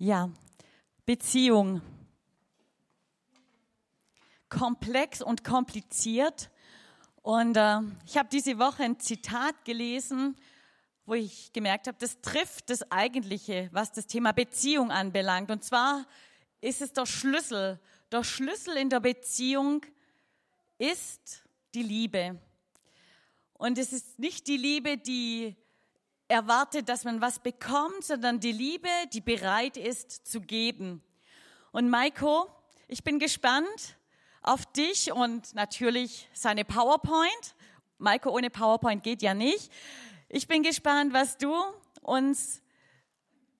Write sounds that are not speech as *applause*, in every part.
Ja, Beziehung. Komplex und kompliziert. Und äh, ich habe diese Woche ein Zitat gelesen, wo ich gemerkt habe, das trifft das Eigentliche, was das Thema Beziehung anbelangt. Und zwar ist es der Schlüssel. Der Schlüssel in der Beziehung ist die Liebe. Und es ist nicht die Liebe, die erwartet, dass man was bekommt, sondern die Liebe, die bereit ist zu geben. Und Maiko, ich bin gespannt auf dich und natürlich seine PowerPoint. Maiko ohne PowerPoint geht ja nicht. Ich bin gespannt, was du uns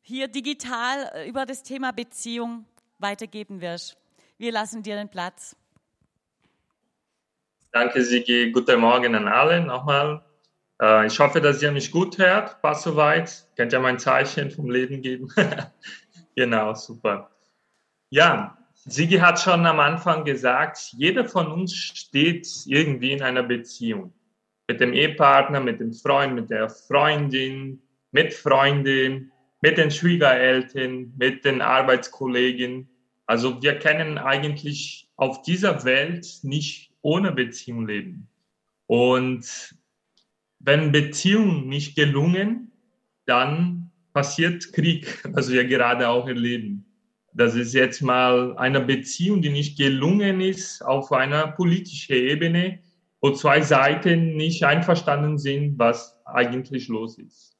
hier digital über das Thema Beziehung weitergeben wirst. Wir lassen dir den Platz. Danke, Sigi. Guten Morgen an alle nochmal. Äh, ich hoffe, dass ihr mich gut hört. Passt soweit. Könnt ihr mein Zeichen vom Leben geben? *laughs* genau, super. Ja, Sigi hat schon am Anfang gesagt, jeder von uns steht irgendwie in einer Beziehung. Mit dem Ehepartner, mit dem Freund, mit der Freundin, mit Freunden, mit den Schwiegereltern, mit den Arbeitskollegen. Also wir können eigentlich auf dieser Welt nicht ohne Beziehung leben. Und wenn Beziehung nicht gelungen, dann passiert Krieg, *laughs* was wir gerade auch erleben. Das ist jetzt mal eine Beziehung, die nicht gelungen ist auf einer politischen Ebene, wo zwei Seiten nicht einverstanden sind, was eigentlich los ist.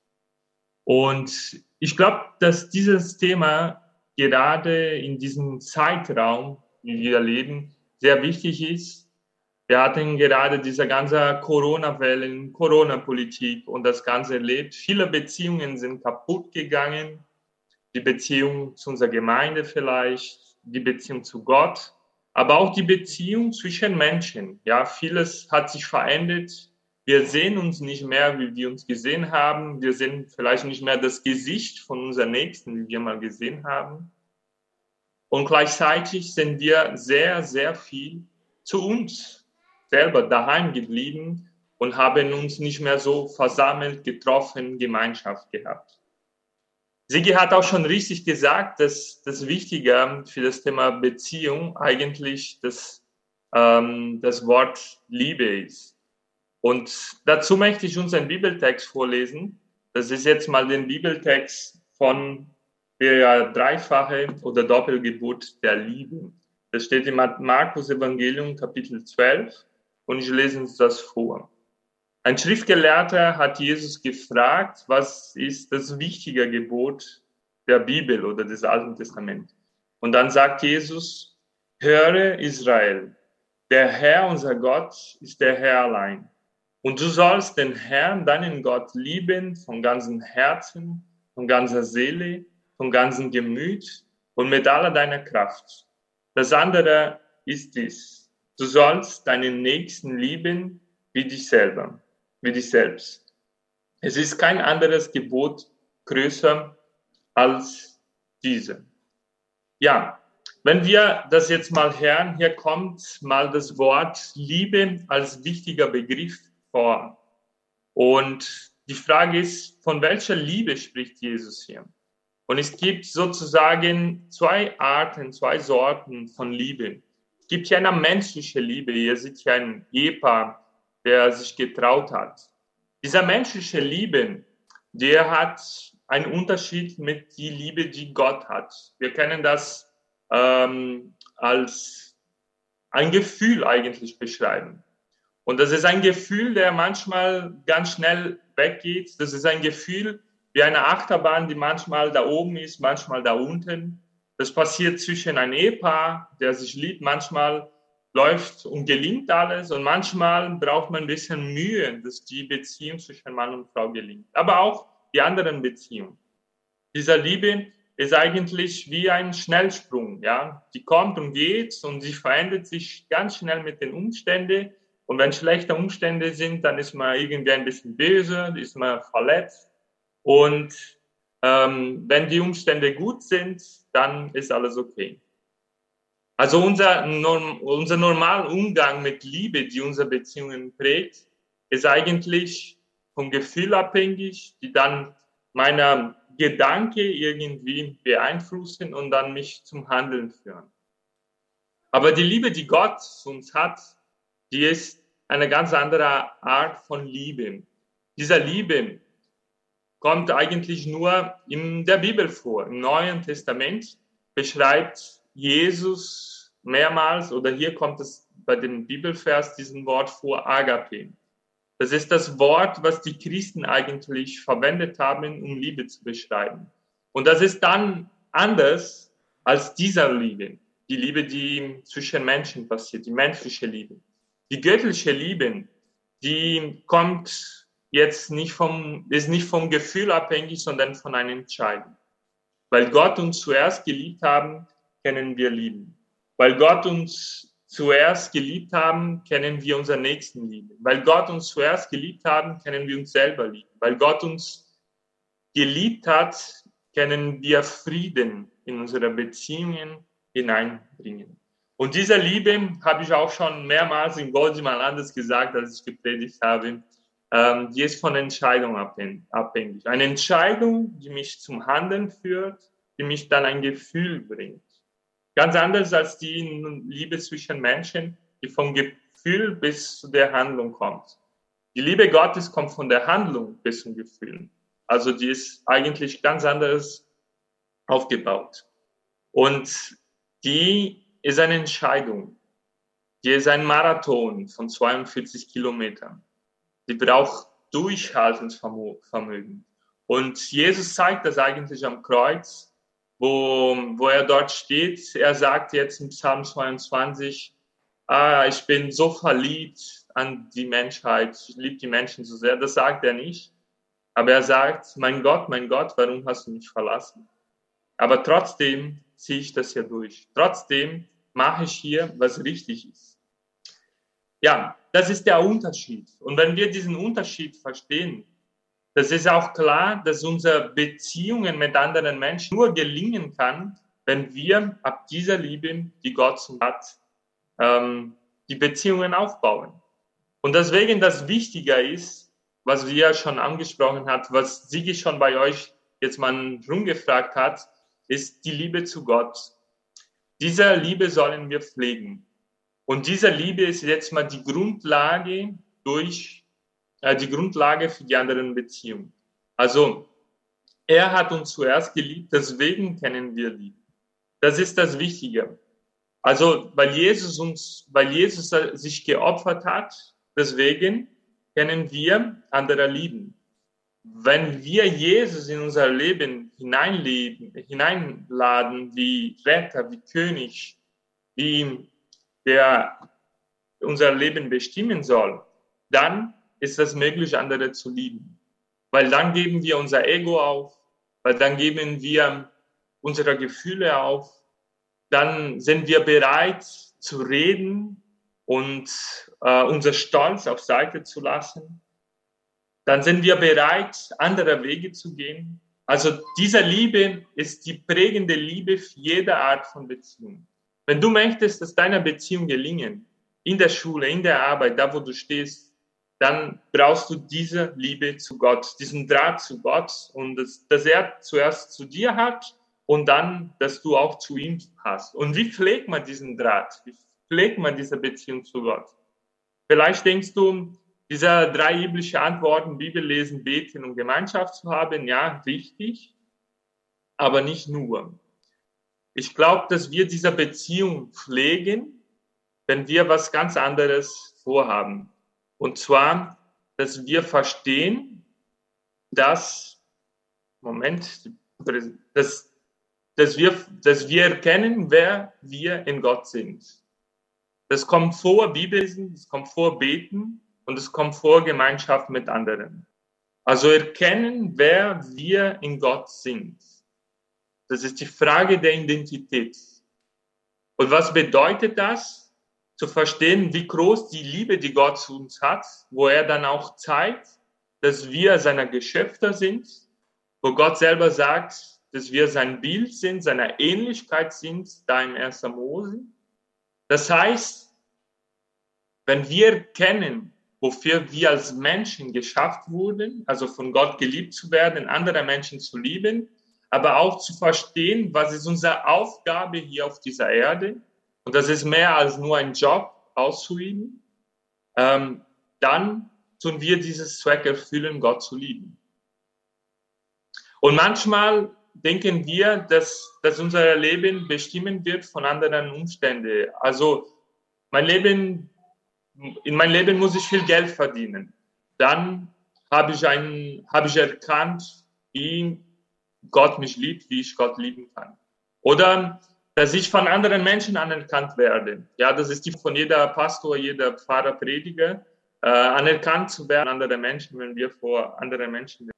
Und ich glaube, dass dieses Thema gerade in diesem Zeitraum, wie wir leben, sehr wichtig ist, wir hatten gerade diese ganze Corona-Wellen, Corona-Politik und das Ganze erlebt. Viele Beziehungen sind kaputt gegangen. Die Beziehung zu unserer Gemeinde vielleicht, die Beziehung zu Gott, aber auch die Beziehung zwischen Menschen. Ja, vieles hat sich verändert. Wir sehen uns nicht mehr, wie wir uns gesehen haben. Wir sehen vielleicht nicht mehr das Gesicht von unserem Nächsten, wie wir mal gesehen haben. Und gleichzeitig sind wir sehr, sehr viel zu uns selber daheim geblieben und haben uns nicht mehr so versammelt, getroffen, Gemeinschaft gehabt. Sigi hat auch schon richtig gesagt, dass das Wichtige für das Thema Beziehung eigentlich das, ähm, das Wort Liebe ist. Und dazu möchte ich uns einen Bibeltext vorlesen. Das ist jetzt mal den Bibeltext von der dreifache oder Doppelgeburt der Liebe. Das steht im Markus Evangelium Kapitel 12 und ich lese uns das vor. Ein Schriftgelehrter hat Jesus gefragt, was ist das wichtige Gebot der Bibel oder des Alten Testaments? Und dann sagt Jesus, höre Israel, der Herr, unser Gott, ist der Herr allein. Und du sollst den Herrn, deinen Gott, lieben von ganzem Herzen, von ganzer Seele, von ganzem Gemüt und mit aller deiner Kraft. Das andere ist dies. Du sollst deinen Nächsten lieben wie dich selber, wie dich selbst. Es ist kein anderes Gebot größer als diese. Ja, wenn wir das jetzt mal hören, hier kommt mal das Wort Liebe als wichtiger Begriff vor. Und die Frage ist, von welcher Liebe spricht Jesus hier? Und es gibt sozusagen zwei Arten, zwei Sorten von Liebe gibt hier eine menschliche Liebe. Ihr seht hier ein Ehepaar, der sich getraut hat. Dieser menschliche Liebe, der hat einen Unterschied mit die Liebe, die Gott hat. Wir kennen das ähm, als ein Gefühl eigentlich beschreiben. Und das ist ein Gefühl, der manchmal ganz schnell weggeht. Das ist ein Gefühl wie eine Achterbahn, die manchmal da oben ist, manchmal da unten. Das passiert zwischen ein Ehepaar, der sich liebt. Manchmal läuft und gelingt alles und manchmal braucht man ein bisschen Mühe, dass die Beziehung zwischen Mann und Frau gelingt. Aber auch die anderen Beziehungen. Dieser Liebe ist eigentlich wie ein Schnellsprung, ja. Die kommt und geht und sie verändert sich ganz schnell mit den Umständen. Und wenn schlechte Umstände sind, dann ist man irgendwie ein bisschen böse, ist man verletzt. Und ähm, wenn die Umstände gut sind, dann ist alles okay. Also unser, unser normaler Umgang mit Liebe, die unsere Beziehungen prägt, ist eigentlich vom Gefühl abhängig, die dann meiner Gedanke irgendwie beeinflussen und dann mich zum Handeln führen. Aber die Liebe, die Gott uns hat, die ist eine ganz andere Art von Liebe. Dieser Liebe kommt eigentlich nur in der Bibel vor. Im Neuen Testament beschreibt Jesus mehrmals, oder hier kommt es bei dem Bibelvers diesen Wort vor, Agape. Das ist das Wort, was die Christen eigentlich verwendet haben, um Liebe zu beschreiben. Und das ist dann anders als dieser Liebe, die Liebe, die zwischen Menschen passiert, die menschliche Liebe. Die göttliche Liebe, die kommt jetzt nicht vom, ist nicht vom Gefühl abhängig, sondern von einer Entscheidung. Weil Gott uns zuerst geliebt haben, können wir lieben. Weil Gott uns zuerst geliebt haben, können wir unseren Nächsten lieben. Weil Gott uns zuerst geliebt haben, können wir uns selber lieben. Weil Gott uns geliebt hat, können wir Frieden in unsere Beziehungen hineinbringen. Und diese Liebe habe ich auch schon mehrmals in Goldimal anders gesagt, als ich gepredigt habe ähm, die ist von Entscheidung abhängig. Eine Entscheidung, die mich zum Handeln führt, die mich dann ein Gefühl bringt. Ganz anders als die Liebe zwischen Menschen, die vom Gefühl bis zu der Handlung kommt. Die Liebe Gottes kommt von der Handlung bis zum Gefühl. Also die ist eigentlich ganz anders aufgebaut. Und die ist eine Entscheidung. Die ist ein Marathon von 42 Kilometern die braucht Durchhaltungsvermögen. Und Jesus zeigt das eigentlich am Kreuz, wo, wo er dort steht. Er sagt jetzt im Psalm 22, ah, ich bin so verliebt an die Menschheit, ich liebe die Menschen so sehr. Das sagt er nicht. Aber er sagt, mein Gott, mein Gott, warum hast du mich verlassen? Aber trotzdem ziehe ich das hier durch. Trotzdem mache ich hier, was richtig ist. Ja, das ist der Unterschied. Und wenn wir diesen Unterschied verstehen, das ist auch klar, dass unsere Beziehungen mit anderen Menschen nur gelingen kann, wenn wir ab dieser Liebe, die Gott hat, ähm, die Beziehungen aufbauen. Und deswegen das Wichtiger ist, was wir schon angesprochen hat, was Sigi schon bei euch jetzt mal rumgefragt hat, ist die Liebe zu Gott. Diese Liebe sollen wir pflegen. Und diese Liebe ist jetzt mal die Grundlage durch, äh, die Grundlage für die anderen Beziehungen. Also, er hat uns zuerst geliebt, deswegen kennen wir Liebe. Das ist das Wichtige. Also, weil Jesus uns, weil Jesus sich geopfert hat, deswegen können wir andere lieben. Wenn wir Jesus in unser Leben hineinleben, hineinladen, wie Retter, wie König, wie der unser Leben bestimmen soll, dann ist es möglich, andere zu lieben. Weil dann geben wir unser Ego auf, weil dann geben wir unsere Gefühle auf, dann sind wir bereit zu reden und äh, unser Stolz auf Seite zu lassen. Dann sind wir bereit, andere Wege zu gehen. Also diese Liebe ist die prägende Liebe für jede Art von Beziehung. Wenn du möchtest, dass deine Beziehung gelingen, in der Schule, in der Arbeit, da wo du stehst, dann brauchst du diese Liebe zu Gott, diesen Draht zu Gott und das, dass er zuerst zu dir hat und dann, dass du auch zu ihm hast. Und wie pflegt man diesen Draht? Wie pflegt man diese Beziehung zu Gott? Vielleicht denkst du, diese drei biblische Antworten, Bibel lesen, beten und Gemeinschaft zu haben, ja, richtig, aber nicht nur. Ich glaube, dass wir diese Beziehung pflegen, wenn wir was ganz anderes vorhaben. Und zwar, dass wir verstehen, dass, Moment, dass, dass, wir, dass wir erkennen, wer wir in Gott sind. Das kommt vor Bibellesen, das kommt vor Beten und es kommt vor Gemeinschaft mit anderen. Also erkennen, wer wir in Gott sind. Das ist die Frage der Identität. Und was bedeutet das? Zu verstehen, wie groß die Liebe, die Gott zu uns hat, wo er dann auch zeigt, dass wir seine Geschöpfe sind, wo Gott selber sagt, dass wir sein Bild sind, seiner Ähnlichkeit sind, da im 1. Mose. Das heißt, wenn wir kennen, wofür wir als Menschen geschafft wurden, also von Gott geliebt zu werden, andere Menschen zu lieben, aber auch zu verstehen, was ist unsere Aufgabe hier auf dieser Erde. Und das ist mehr als nur ein Job auszuüben. Ähm, dann tun wir dieses Zweck erfüllen, Gott zu lieben. Und manchmal denken wir, dass, dass unser Leben bestimmen wird von anderen Umständen. Also mein Leben, in mein Leben muss ich viel Geld verdienen. Dann habe ich, ein, habe ich erkannt, wie Gott mich liebt, wie ich Gott lieben kann. Oder dass ich von anderen Menschen anerkannt werde. Ja, das ist die von jeder Pastor, jeder Pfarrer, Prediger, äh, anerkannt zu werden andere Menschen, wenn wir vor anderen Menschen sind.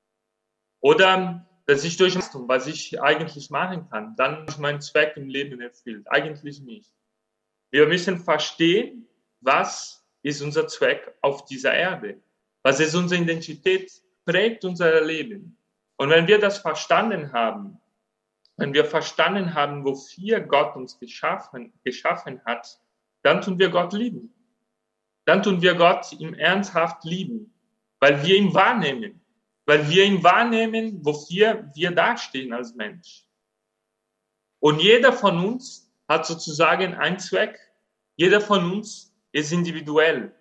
Oder dass ich durch was ich eigentlich machen kann, dann ist mein Zweck im Leben erfüllt. Eigentlich nicht. Wir müssen verstehen, was ist unser Zweck auf dieser Erde. Was ist unsere Identität, prägt unser Leben. Und wenn wir das verstanden haben, wenn wir verstanden haben, wofür Gott uns geschaffen, geschaffen hat, dann tun wir Gott lieben. Dann tun wir Gott im Ernsthaft lieben, weil wir ihn wahrnehmen. Weil wir ihn wahrnehmen, wofür wir dastehen als Mensch. Und jeder von uns hat sozusagen einen Zweck. Jeder von uns ist individuell.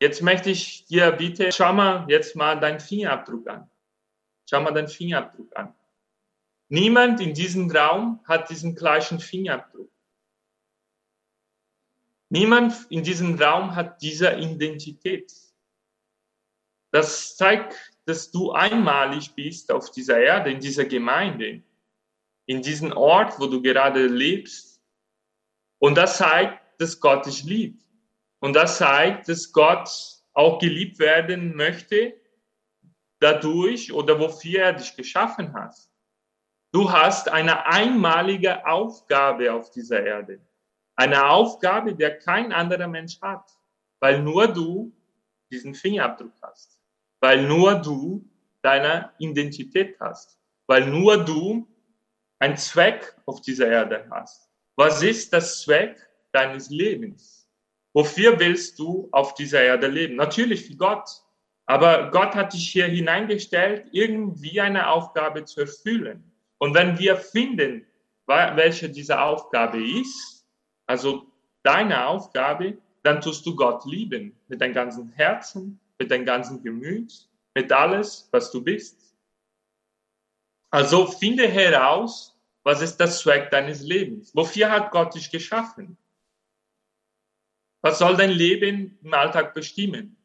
Jetzt möchte ich dir bitte, schau mal jetzt mal deinen Fingerabdruck an. Schau mal deinen Fingerabdruck an. Niemand in diesem Raum hat diesen gleichen Fingerabdruck. Niemand in diesem Raum hat diese Identität. Das zeigt, dass du einmalig bist auf dieser Erde, in dieser Gemeinde, in diesem Ort, wo du gerade lebst. Und das zeigt, dass Gott dich liebt. Und das zeigt, dass Gott auch geliebt werden möchte dadurch oder wofür er dich geschaffen hat. Du hast eine einmalige Aufgabe auf dieser Erde. Eine Aufgabe, der kein anderer Mensch hat, weil nur du diesen Fingerabdruck hast, weil nur du deine Identität hast, weil nur du einen Zweck auf dieser Erde hast. Was ist das Zweck deines Lebens? Wofür willst du auf dieser Erde leben? Natürlich für Gott. Aber Gott hat dich hier hineingestellt, irgendwie eine Aufgabe zu erfüllen. Und wenn wir finden, welche diese Aufgabe ist, also deine Aufgabe, dann tust du Gott lieben mit deinem ganzen Herzen, mit deinem ganzen Gemüt, mit alles, was du bist. Also finde heraus, was ist das Zweck deines Lebens? Wofür hat Gott dich geschaffen? Was soll dein Leben im Alltag bestimmen?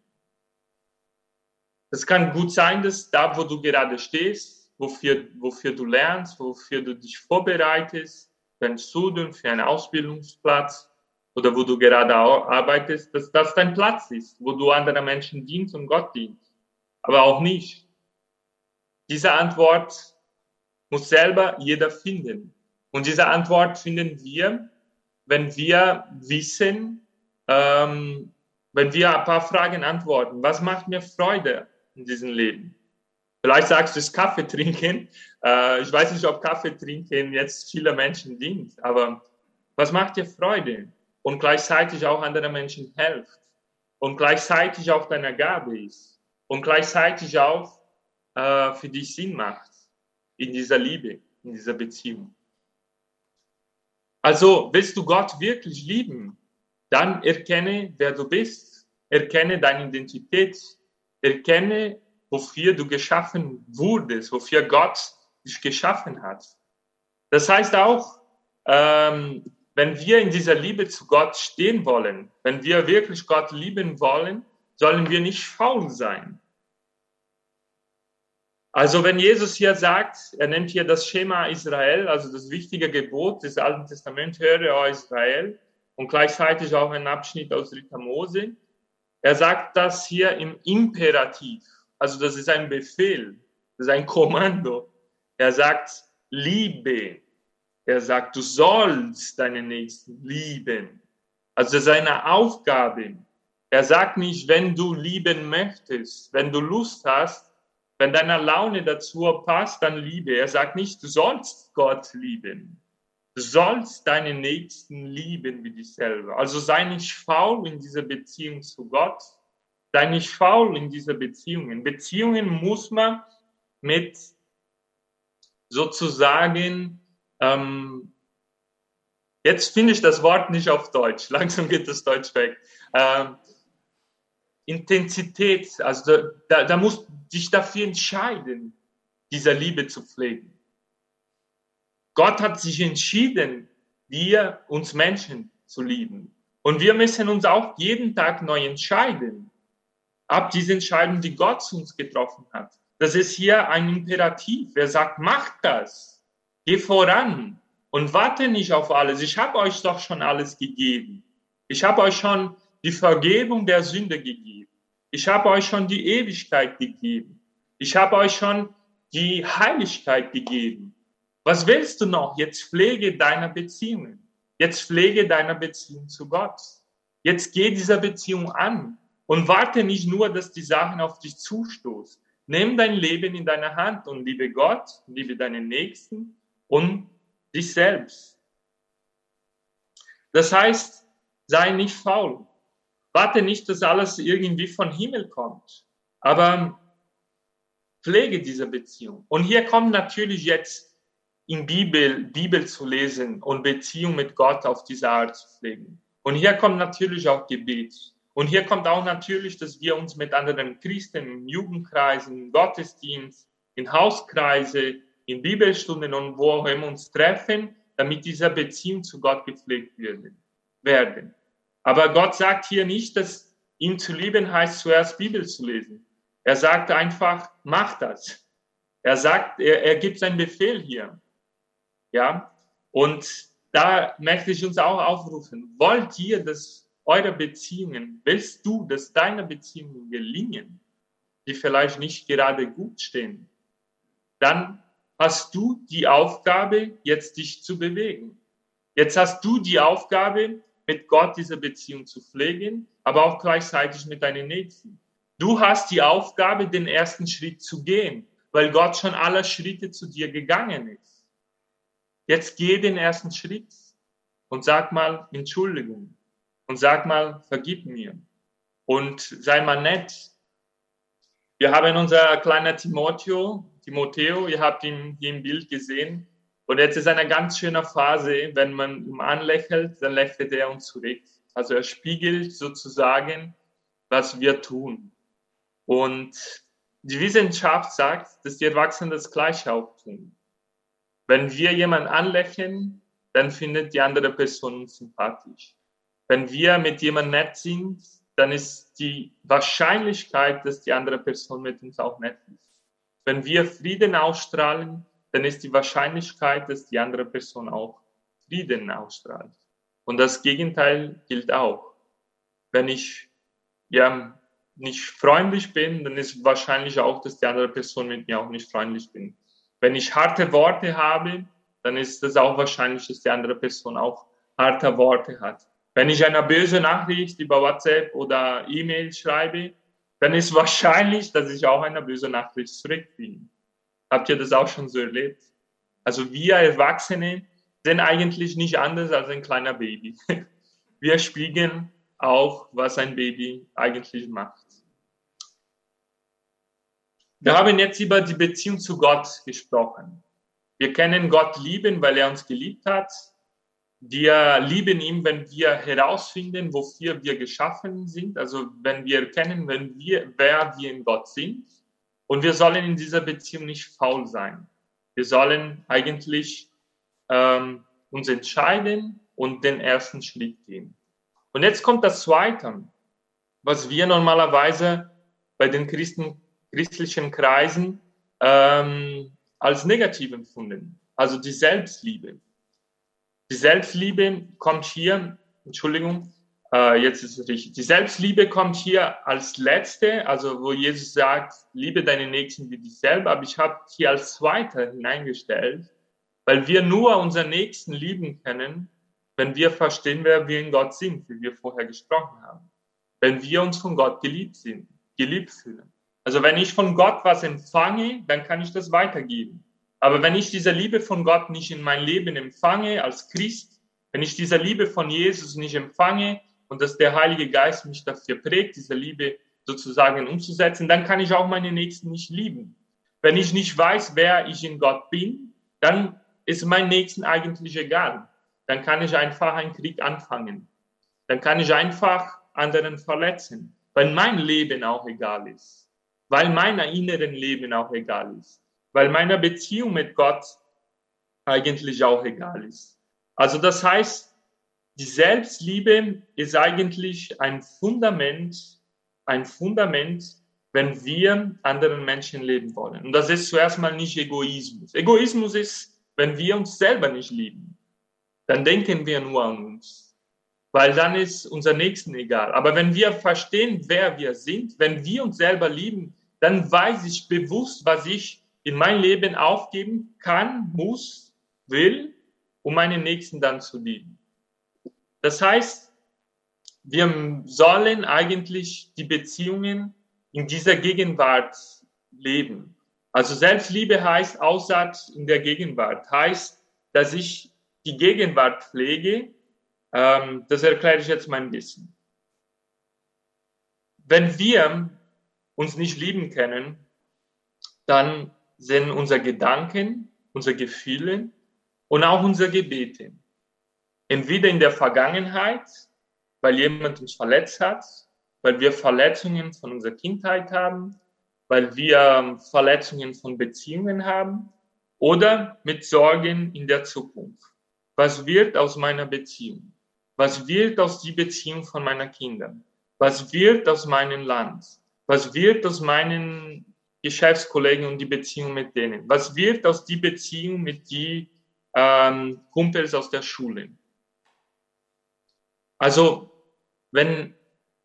Es kann gut sein, dass da, wo du gerade stehst, wofür, wofür du lernst, wofür du dich vorbereitest, für ein Studium, für einen Ausbildungsplatz oder wo du gerade arbeitest, dass das dein Platz ist, wo du anderen Menschen dienst und Gott dienst. Aber auch nicht. Diese Antwort muss selber jeder finden. Und diese Antwort finden wir, wenn wir wissen, ähm, wenn wir ein paar Fragen antworten. Was macht mir Freude in diesem Leben? Vielleicht sagst du es Kaffee trinken. Äh, ich weiß nicht, ob Kaffee trinken jetzt viele Menschen dient, aber was macht dir Freude und gleichzeitig auch anderen Menschen hilft und gleichzeitig auch deine Gabe ist und gleichzeitig auch äh, für dich Sinn macht in dieser Liebe, in dieser Beziehung. Also willst du Gott wirklich lieben, dann erkenne, wer du bist, erkenne deine Identität, erkenne, wofür du geschaffen wurdest, wofür Gott dich geschaffen hat. Das heißt auch, ähm, wenn wir in dieser Liebe zu Gott stehen wollen, wenn wir wirklich Gott lieben wollen, sollen wir nicht faul sein. Also wenn Jesus hier sagt, er nennt hier das Schema Israel, also das wichtige Gebot des Alten Testaments, höre, o Israel, und gleichzeitig auch ein Abschnitt aus Ritter Mose. Er sagt das hier im Imperativ. Also das ist ein Befehl, das ist ein Kommando. Er sagt, liebe. Er sagt, du sollst deinen Nächsten lieben. Also das ist eine Aufgabe. Er sagt nicht, wenn du lieben möchtest, wenn du Lust hast, wenn deine Laune dazu passt, dann liebe. Er sagt nicht, du sollst Gott lieben. Sollst deinen Nächsten lieben wie dich selber. Also sei nicht faul in dieser Beziehung zu Gott, Sei nicht faul in dieser Beziehungen. Beziehungen muss man mit sozusagen, ähm, jetzt finde ich das Wort nicht auf Deutsch, *laughs* langsam geht das Deutsch weg. Ähm, Intensität, also da, da musst dich dafür entscheiden, dieser Liebe zu pflegen. Gott hat sich entschieden, wir, uns Menschen zu lieben. Und wir müssen uns auch jeden Tag neu entscheiden. Ab diese Entscheidung, die Gott zu uns getroffen hat. Das ist hier ein Imperativ. Er sagt, macht das. Geh voran und warte nicht auf alles. Ich habe euch doch schon alles gegeben. Ich habe euch schon die Vergebung der Sünde gegeben. Ich habe euch schon die Ewigkeit gegeben. Ich habe euch schon die Heiligkeit gegeben. Was willst du noch? Jetzt pflege deiner Beziehungen. Jetzt pflege deiner Beziehung zu Gott. Jetzt geh dieser Beziehung an und warte nicht nur, dass die Sachen auf dich zustoßen. Nimm dein Leben in deine Hand und liebe Gott, liebe deinen Nächsten und dich selbst. Das heißt, sei nicht faul. Warte nicht, dass alles irgendwie von Himmel kommt, aber pflege diese Beziehung. Und hier kommt natürlich jetzt in Bibel, Bibel zu lesen und Beziehung mit Gott auf diese Art zu pflegen. Und hier kommt natürlich auch Gebet. Und hier kommt auch natürlich, dass wir uns mit anderen Christen in Jugendkreisen, im Gottesdienst, in Hauskreise, in Bibelstunden und wo auch immer uns treffen, damit diese Beziehung zu Gott gepflegt werden. Aber Gott sagt hier nicht, dass ihn zu lieben heißt, zuerst Bibel zu lesen. Er sagt einfach, mach das. Er sagt, er, er gibt seinen Befehl hier. Ja, und da möchte ich uns auch aufrufen. Wollt ihr, dass eure Beziehungen, willst du, dass deine Beziehungen gelingen, die vielleicht nicht gerade gut stehen, dann hast du die Aufgabe, jetzt dich zu bewegen. Jetzt hast du die Aufgabe, mit Gott diese Beziehung zu pflegen, aber auch gleichzeitig mit deinen Nächsten. Du hast die Aufgabe, den ersten Schritt zu gehen, weil Gott schon alle Schritte zu dir gegangen ist. Jetzt geh den ersten Schritt und sag mal Entschuldigung und sag mal, vergib mir und sei mal nett. Wir haben unser kleiner Timotheo, Timotheo, ihr habt ihn hier im Bild gesehen. Und jetzt ist eine ganz schöne Phase, wenn man ihn anlächelt, dann lächelt er uns zurück. Also er spiegelt sozusagen, was wir tun. Und die Wissenschaft sagt, dass die Erwachsenen das Gleiche auch tun. Wenn wir jemanden anlächeln, dann findet die andere Person uns sympathisch. Wenn wir mit jemandem nett sind, dann ist die Wahrscheinlichkeit, dass die andere Person mit uns auch nett ist. Wenn wir Frieden ausstrahlen, dann ist die Wahrscheinlichkeit, dass die andere Person auch Frieden ausstrahlt. Und das Gegenteil gilt auch. Wenn ich ja nicht freundlich bin, dann ist wahrscheinlich auch, dass die andere Person mit mir auch nicht freundlich bin. Wenn ich harte Worte habe, dann ist es auch wahrscheinlich, dass die andere Person auch harte Worte hat. Wenn ich eine böse Nachricht über WhatsApp oder E-Mail schreibe, dann ist wahrscheinlich, dass ich auch eine böse Nachricht zurückkriege. Habt ihr das auch schon so erlebt? Also wir Erwachsene sind eigentlich nicht anders als ein kleiner Baby. *laughs* Wir spiegeln auch, was ein Baby eigentlich macht. Wir haben jetzt über die Beziehung zu Gott gesprochen. Wir können Gott lieben, weil er uns geliebt hat. Wir lieben ihn, wenn wir herausfinden, wofür wir geschaffen sind. Also wenn wir erkennen, wenn wir, wer wir in Gott sind. Und wir sollen in dieser Beziehung nicht faul sein. Wir sollen eigentlich ähm, uns entscheiden und den ersten Schritt gehen. Und jetzt kommt das Zweite, was wir normalerweise bei den Christen christlichen Kreisen ähm, als negativ empfunden. Also die Selbstliebe. Die Selbstliebe kommt hier, Entschuldigung, äh, jetzt ist es richtig. Die Selbstliebe kommt hier als letzte, also wo Jesus sagt, liebe deine Nächsten wie dich selber, aber ich habe hier als zweite hineingestellt, weil wir nur unseren Nächsten lieben können, wenn wir verstehen, wer wir in Gott sind, wie wir vorher gesprochen haben. Wenn wir uns von Gott geliebt sind, geliebt fühlen. Also wenn ich von Gott was empfange, dann kann ich das weitergeben. Aber wenn ich diese Liebe von Gott nicht in mein Leben empfange als Christ, wenn ich diese Liebe von Jesus nicht empfange und dass der Heilige Geist mich dafür prägt, diese Liebe sozusagen umzusetzen, dann kann ich auch meine Nächsten nicht lieben. Wenn ich nicht weiß, wer ich in Gott bin, dann ist mein Nächsten eigentlich egal. Dann kann ich einfach einen Krieg anfangen. Dann kann ich einfach anderen verletzen, weil mein Leben auch egal ist, weil mein inneren Leben auch egal ist, weil meine Beziehung mit Gott eigentlich auch egal ist. Also das heißt, die Selbstliebe ist eigentlich ein Fundament, ein Fundament, wenn wir anderen Menschen leben wollen. Und das ist zuerst mal nicht Egoismus. Egoismus ist, wenn wir uns selber nicht lieben, dann denken wir nur an uns, weil dann ist unser Nächsten egal. Aber wenn wir verstehen, wer wir sind, wenn wir uns selber lieben, dann weiß ich bewusst, was ich in mein Leben aufgeben kann, muss, will, um meinen Nächsten dann zu lieben. Das heißt, wir sollen eigentlich die Beziehungen in dieser Gegenwart leben. Also Selbstliebe heißt Aussatz in der Gegenwart, heißt, dass ich die Gegenwart pflege. Ähm, das erkläre ich jetzt mal ein bisschen. Wenn wir uns nicht lieben können, dann sind unsere Gedanken, unsere Gefühle und auch unsere Gebete entweder in der Vergangenheit, weil jemand uns verletzt hat, weil wir Verletzungen von unserer Kindheit haben, weil wir Verletzungen von Beziehungen haben oder mit Sorgen in der Zukunft. Was wird aus meiner Beziehung? Was wird aus die Beziehung von meiner Kindern? Was wird aus meinem Land? Was wird aus meinen Geschäftskollegen und die Beziehung mit denen? Was wird aus die Beziehung mit die ähm, Kumpels aus der Schule? Also, wenn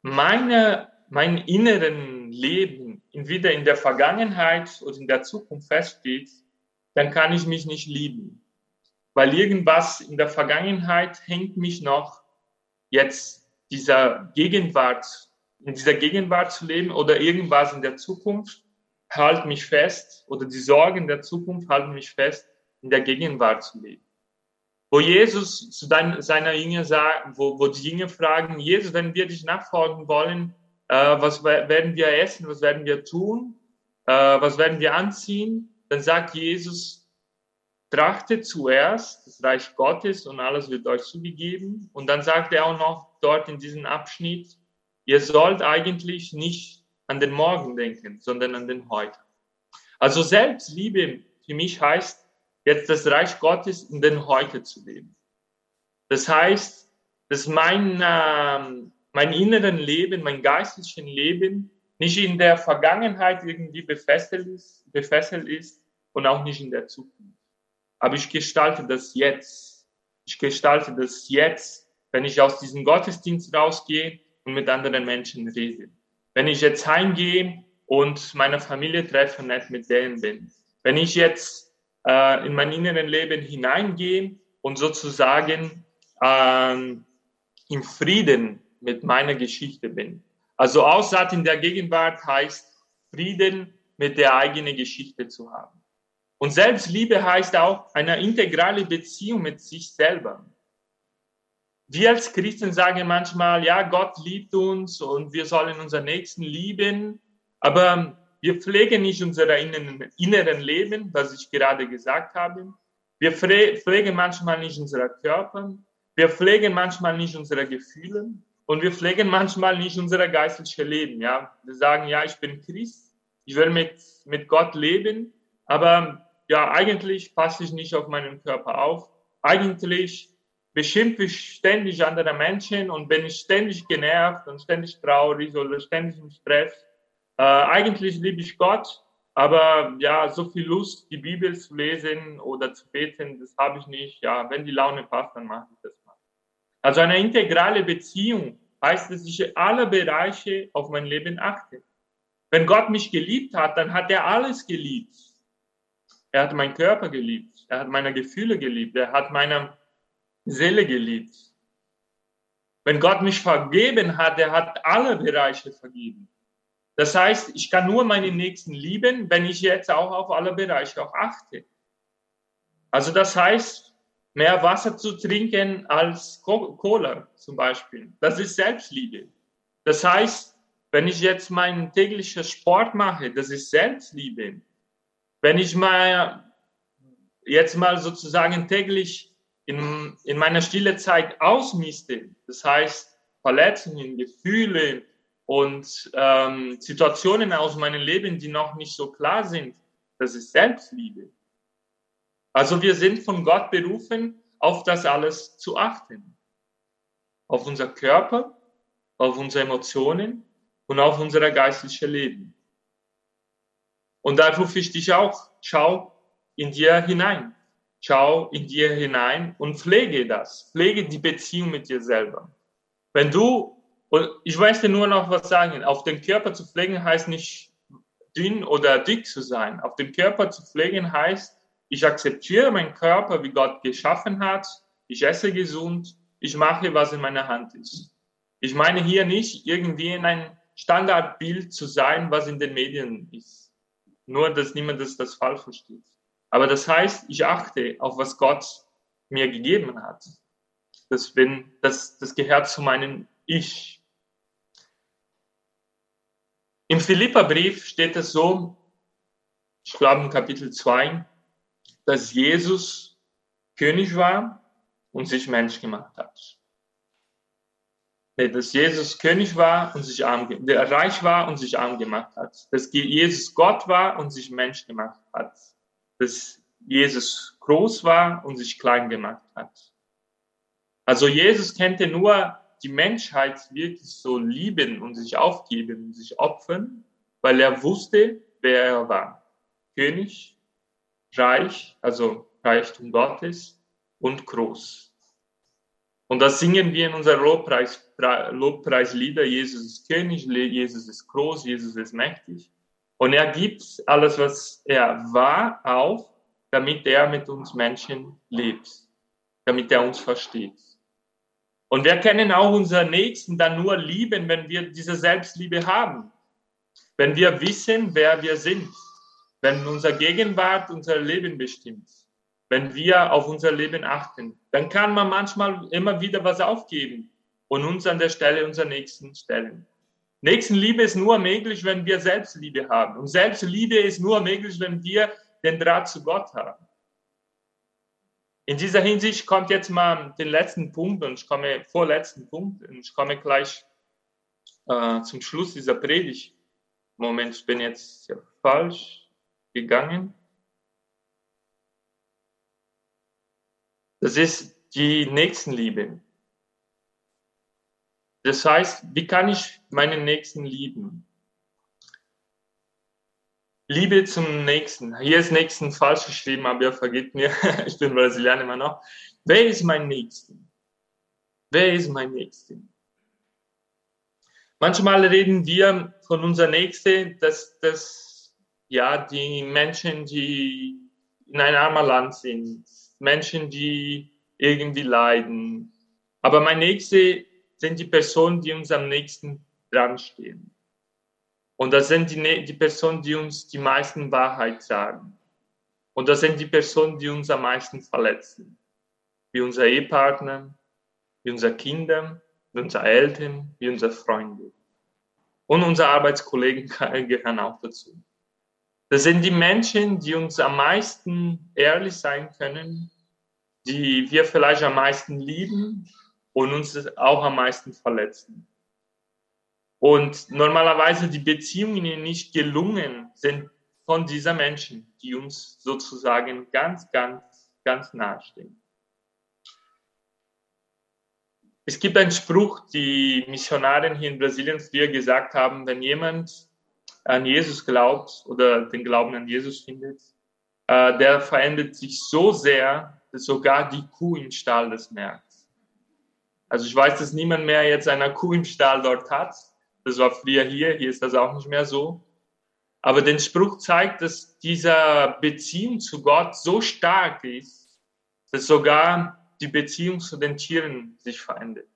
meine, mein inneren Leben entweder in der Vergangenheit oder in der Zukunft feststeht, dann kann ich mich nicht lieben. Weil irgendwas in der Vergangenheit hängt mich noch jetzt dieser Gegenwart, in dieser Gegenwart zu leben oder irgendwas in der Zukunft hält mich fest oder die Sorgen der Zukunft halten mich fest, in der Gegenwart zu leben wo Jesus zu seiner Jünger sagt, wo, wo die Jünger fragen, Jesus, wenn wir dich nachfolgen wollen, äh, was werden wir essen, was werden wir tun, äh, was werden wir anziehen? Dann sagt Jesus, trachtet zuerst das Reich Gottes und alles wird euch zugegeben. Und dann sagt er auch noch dort in diesem Abschnitt, ihr sollt eigentlich nicht an den Morgen denken, sondern an den Heute. Also Selbstliebe für mich heißt, jetzt das Reich Gottes in den Heute zu leben. Das heißt, dass mein, äh, mein inneren Leben, mein geistlichen Leben nicht in der Vergangenheit irgendwie befesselt ist, befesselt ist und auch nicht in der Zukunft. Aber ich gestalte das jetzt. Ich gestalte das jetzt, wenn ich aus diesem Gottesdienst rausgehe und mit anderen Menschen rede. Wenn ich jetzt heimgehe und meine Familie treffe und nicht mit denen bin. Wenn ich jetzt äh, in mein inneren Leben hineingehen und sozusagen ähm, im Frieden mit meiner Geschichte bin. Also Aussaat in der Gegenwart heißt Frieden mit der eigenen Geschichte zu haben. Und Selbstliebe heißt auch eine integrale Beziehung mit sich selber. Wir als Christen sagen manchmal, ja, Gott liebt uns und wir sollen unseren Nächsten lieben, aber wir pflegen nicht unser inneren Leben, was ich gerade gesagt habe. Wir pflegen manchmal nicht unsere Körper. Wir pflegen manchmal nicht unsere Gefühle. Und wir pflegen manchmal nicht unser geistliches Leben. Ja, wir sagen, ja, ich bin Christ. Ich will mit, mit Gott leben. Aber ja, eigentlich passe ich nicht auf meinen Körper auf. Eigentlich beschimpfe ich ständig andere Menschen und bin ich ständig genervt und ständig traurig oder ständig im Stress. Äh, eigentlich liebe ich Gott, aber ja, so viel Lust, die Bibel zu lesen oder zu beten, das habe ich nicht. Ja, wenn die Laune passt, dann mache ich das mal. Also eine integrale Beziehung heißt, dass ich alle Bereiche auf mein Leben achte. Wenn Gott mich geliebt hat, dann hat er alles geliebt. Er hat meinen Körper geliebt. Er hat meine Gefühle geliebt. Er hat meine Seele geliebt. Wenn Gott mich vergeben hat, er hat alle Bereiche vergeben. Das heißt, ich kann nur meinen Nächsten lieben, wenn ich jetzt auch auf alle Bereiche auch achte. Also das heißt, mehr Wasser zu trinken als Cola zum Beispiel. Das ist Selbstliebe. Das heißt, wenn ich jetzt meinen täglichen Sport mache, das ist Selbstliebe. Wenn ich mal jetzt mal sozusagen täglich in, in meiner stille Zeit ausmiste, das heißt Verletzungen, Gefühle und ähm, Situationen aus meinem Leben, die noch nicht so klar sind, das ist Selbstliebe. Also wir sind von Gott berufen, auf das alles zu achten. Auf unser Körper, auf unsere Emotionen und auf unser geistliches Leben. Und da rufe ich dich auch, schau in dir hinein. Schau in dir hinein und pflege das. Pflege die Beziehung mit dir selber. Wenn du, und ich möchte nur noch was sagen, auf den Körper zu pflegen heißt nicht dünn oder dick zu sein. Auf den Körper zu pflegen heißt, ich akzeptiere meinen Körper, wie Gott geschaffen hat. Ich esse gesund. Ich mache, was in meiner Hand ist. Ich meine hier nicht irgendwie in ein Standardbild zu sein, was in den Medien ist. Nur, dass niemand das, das falsch versteht. Aber das heißt, ich achte auf, was Gott mir gegeben hat. Das, bin, das, das gehört zu meinem Ich. Im Philipperbrief steht es so, ich glaube im Kapitel 2, dass Jesus König war und sich Mensch gemacht hat. Nee, dass Jesus König war und sich arm, der reich war und sich arm gemacht hat. Dass Jesus Gott war und sich Mensch gemacht hat. Dass Jesus groß war und sich klein gemacht hat. Also Jesus kannte nur die Menschheit wirklich so lieben und sich aufgeben und sich opfern, weil er wusste, wer er war. König, reich, also Reichtum Gottes und groß. Und das singen wir in unserer Lobpreis, Lobpreislieder. Jesus ist König, Jesus ist groß, Jesus ist mächtig. Und er gibt alles, was er war, auf, damit er mit uns Menschen lebt, damit er uns versteht. Und wir können auch unseren Nächsten dann nur lieben, wenn wir diese Selbstliebe haben. Wenn wir wissen, wer wir sind wenn unser Gegenwart unser Leben bestimmt, wenn wir auf unser Leben achten, dann kann man manchmal immer wieder was aufgeben und uns an der Stelle unserer Nächsten stellen. Nächstenliebe ist nur möglich, wenn wir Selbstliebe haben. Und Selbstliebe ist nur möglich, wenn wir den Draht zu Gott haben. In dieser Hinsicht kommt jetzt mal den letzten Punkt und ich komme vorletzten Punkt und ich komme gleich äh, zum Schluss dieser Predigt. Moment, ich bin jetzt falsch gegangen. Das ist die Nächstenliebe. Das heißt, wie kann ich meinen Nächsten lieben? Liebe zum Nächsten. Hier ist Nächsten falsch geschrieben, aber ihr vergeht mir. *laughs* ich bin Brasilianer immer noch. Wer ist mein Nächsten? Wer ist mein Nächsten? Manchmal reden wir von unser Nächste, dass das ja, die Menschen, die in ein armer Land sind, Menschen, die irgendwie leiden. Aber mein Nächste sind die Personen, die uns am nächsten dran stehen. Und das sind die, die Personen, die uns die meisten Wahrheit sagen. Und das sind die Personen, die uns am meisten verletzen. Wie unser Ehepartner, wie unsere Kinder, wie unsere Eltern, wie unsere Freunde. Und unsere Arbeitskollegen *laughs* gehören auch dazu. Das sind die Menschen, die uns am meisten ehrlich sein können, die wir vielleicht am meisten lieben und uns auch am meisten verletzen. Und normalerweise die Beziehungen, die nicht gelungen sind von dieser Menschen, die uns sozusagen ganz, ganz, ganz nahe stehen. Es gibt einen Spruch, die Missionaren hier in Brasilien früher gesagt haben, wenn jemand an Jesus glaubt oder den Glauben an Jesus findet, äh, der verändert sich so sehr, dass sogar die Kuh im Stall das merkt. Also ich weiß, dass niemand mehr jetzt eine Kuh im Stall dort hat. Das war früher hier, hier ist das auch nicht mehr so. Aber den Spruch zeigt, dass diese Beziehung zu Gott so stark ist, dass sogar die Beziehung zu den Tieren sich verändert.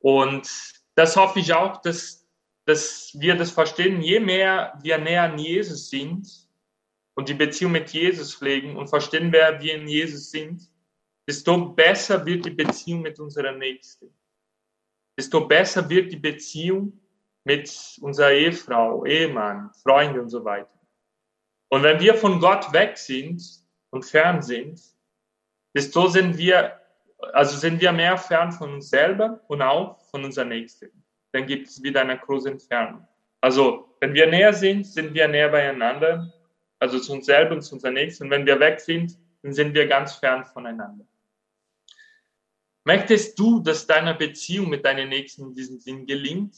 Und das hoffe ich auch, dass dass wir das verstehen, je mehr wir näher an Jesus sind und die Beziehung mit Jesus pflegen und verstehen, wer wir in Jesus sind, desto besser wird die Beziehung mit unserer Nächsten. Desto besser wird die Beziehung mit unserer Ehefrau, Ehemann, Freunde und so weiter. Und wenn wir von Gott weg sind und fern sind, desto sind wir, also sind wir mehr fern von uns selber und auch von unserem Nächsten. Dann gibt es wieder eine große Entfernung. Also, wenn wir näher sind, sind wir näher beieinander, also zu uns selber und zu unserem Nächsten. Und wenn wir weg sind, dann sind wir ganz fern voneinander. Möchtest du, dass deine Beziehung mit deinen Nächsten in diesem Sinn gelingt?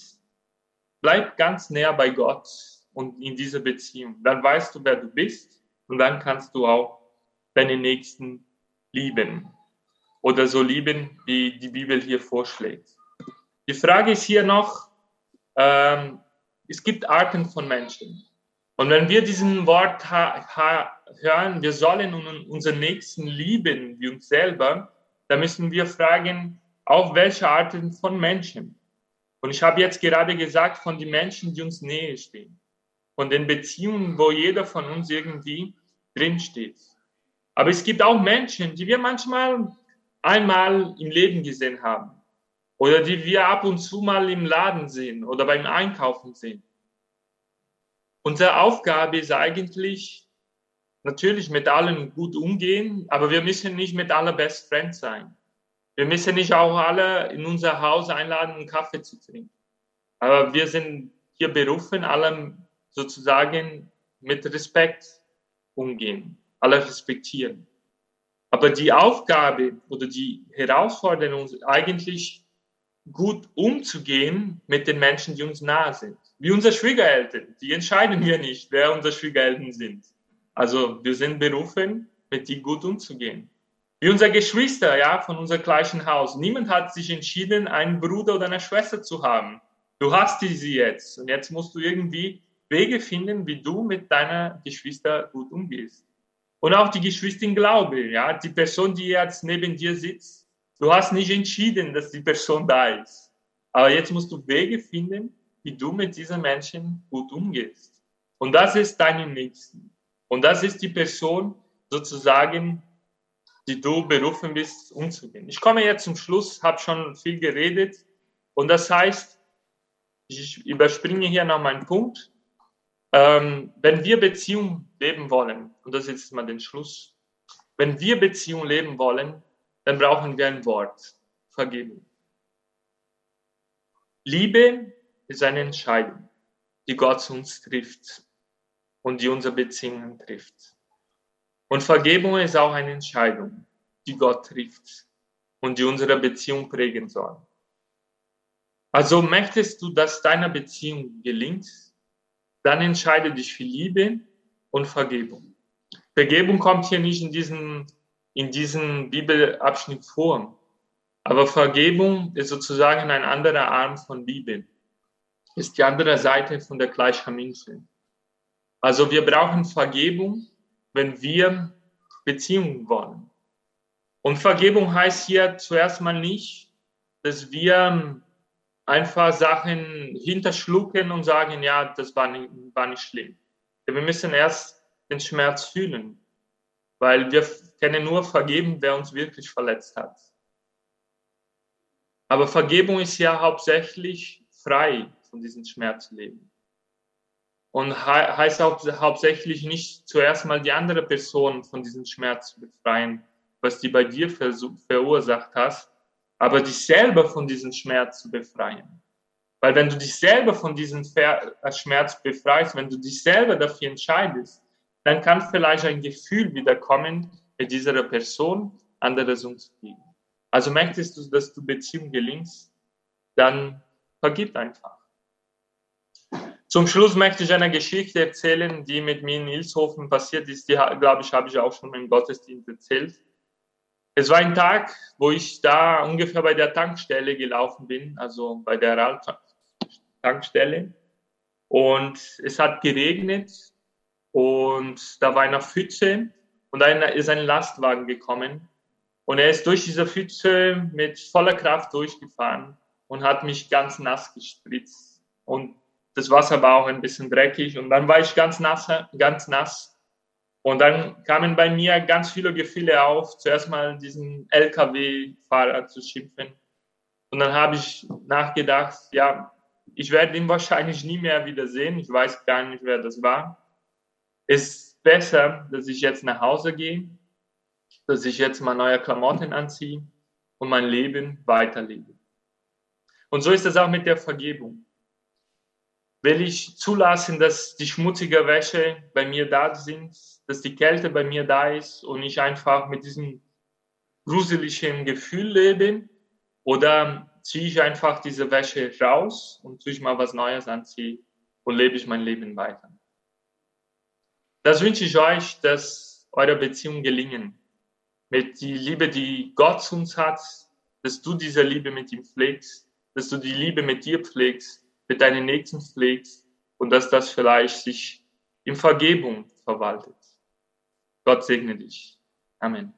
Bleib ganz näher bei Gott und in dieser Beziehung. Dann weißt du, wer du bist und dann kannst du auch deine Nächsten lieben oder so lieben, wie die Bibel hier vorschlägt. Die Frage ist hier noch, ähm, es gibt Arten von Menschen. Und wenn wir diesen Wort hören, wir sollen unseren Nächsten lieben wie uns selber, dann müssen wir fragen, auf welche Arten von Menschen. Und ich habe jetzt gerade gesagt, von den Menschen, die uns näher stehen. Von den Beziehungen, wo jeder von uns irgendwie drinsteht. Aber es gibt auch Menschen, die wir manchmal einmal im Leben gesehen haben. Oder die wir ab und zu mal im Laden sehen oder beim Einkaufen sehen. Unsere Aufgabe ist eigentlich, natürlich mit allen gut umgehen, aber wir müssen nicht mit aller Best Friends sein. Wir müssen nicht auch alle in unser Haus einladen, einen Kaffee zu trinken. Aber wir sind hier berufen, allem sozusagen mit Respekt umgehen, alle respektieren. Aber die Aufgabe oder die Herausforderung eigentlich gut umzugehen mit den Menschen, die uns nahe sind. Wie unsere Schwiegereltern. Die entscheiden wir nicht, wer unsere Schwiegereltern sind. Also wir sind berufen, mit die gut umzugehen. Wie unsere Geschwister, ja, von unserem gleichen Haus. Niemand hat sich entschieden, einen Bruder oder eine Schwester zu haben. Du hast sie jetzt. Und jetzt musst du irgendwie Wege finden, wie du mit deiner Geschwister gut umgehst. Und auch die Geschwister im Glaube, ja, die Person, die jetzt neben dir sitzt, Du hast nicht entschieden, dass die Person da ist. Aber jetzt musst du Wege finden, wie du mit diesen Menschen gut umgehst. Und das ist deine Nächsten. Und das ist die Person sozusagen, die du berufen bist, umzugehen. Ich komme jetzt zum Schluss, habe schon viel geredet. Und das heißt, ich überspringe hier noch meinen Punkt. Ähm, wenn wir Beziehung leben wollen, und das ist jetzt mal den Schluss, wenn wir Beziehung leben wollen, dann brauchen wir ein Wort, Vergebung. Liebe ist eine Entscheidung, die Gott zu uns trifft und die unsere Beziehungen trifft. Und Vergebung ist auch eine Entscheidung, die Gott trifft und die unsere Beziehung prägen soll. Also möchtest du, dass deine Beziehung gelingt, dann entscheide dich für Liebe und Vergebung. Vergebung kommt hier nicht in diesem in diesem Bibelabschnitt vor. Aber Vergebung ist sozusagen ein anderer Arm von Liebe, ist die andere Seite von der gleichen Münze. Also wir brauchen Vergebung, wenn wir Beziehungen wollen. Und Vergebung heißt hier zuerst mal nicht, dass wir einfach Sachen hinterschlucken und sagen, ja, das war nicht, war nicht schlimm. Wir müssen erst den Schmerz fühlen, weil wir können nur vergeben, wer uns wirklich verletzt hat. Aber Vergebung ist ja hauptsächlich frei von diesem Schmerzleben. Und heißt auch hauptsächlich nicht zuerst mal die andere Person von diesem Schmerz zu befreien, was die bei dir verursacht hast, aber dich selber von diesem Schmerz zu befreien. Weil wenn du dich selber von diesem Schmerz befreist, wenn du dich selber dafür entscheidest, dann kann vielleicht ein Gefühl wiederkommen, mit dieser Person anderes umzugehen. Also möchtest du, dass du Beziehung gelingst, dann vergib einfach. Zum Schluss möchte ich eine Geschichte erzählen, die mit mir in Ilshofen passiert ist. Die, glaube ich, habe ich auch schon im Gottesdienst erzählt. Es war ein Tag, wo ich da ungefähr bei der Tankstelle gelaufen bin, also bei der Tankstelle. Und es hat geregnet und da war eine Pfütze und dann ist ein Lastwagen gekommen und er ist durch diese Pfütze mit voller Kraft durchgefahren und hat mich ganz nass gespritzt. Und das Wasser war auch ein bisschen dreckig und dann war ich ganz nass, ganz nass. Und dann kamen bei mir ganz viele Gefühle auf, zuerst mal diesen LKW-Fahrer zu schimpfen. Und dann habe ich nachgedacht, ja, ich werde ihn wahrscheinlich nie mehr wiedersehen. Ich weiß gar nicht, wer das war. Es besser, dass ich jetzt nach Hause gehe, dass ich jetzt mal neue Klamotten anziehe und mein Leben weiterlebe. Und so ist es auch mit der Vergebung. Will ich zulassen, dass die schmutzige Wäsche bei mir da sind, dass die Kälte bei mir da ist und ich einfach mit diesem gruseligen Gefühl lebe? Oder ziehe ich einfach diese Wäsche raus und tue ich mal was Neues anziehe und lebe ich mein Leben weiter? Das wünsche ich euch, dass eure Beziehungen gelingen. Mit die Liebe, die Gott zu uns hat, dass du diese Liebe mit ihm pflegst, dass du die Liebe mit dir pflegst, mit deinen Nächsten pflegst und dass das vielleicht sich in Vergebung verwaltet. Gott segne dich. Amen.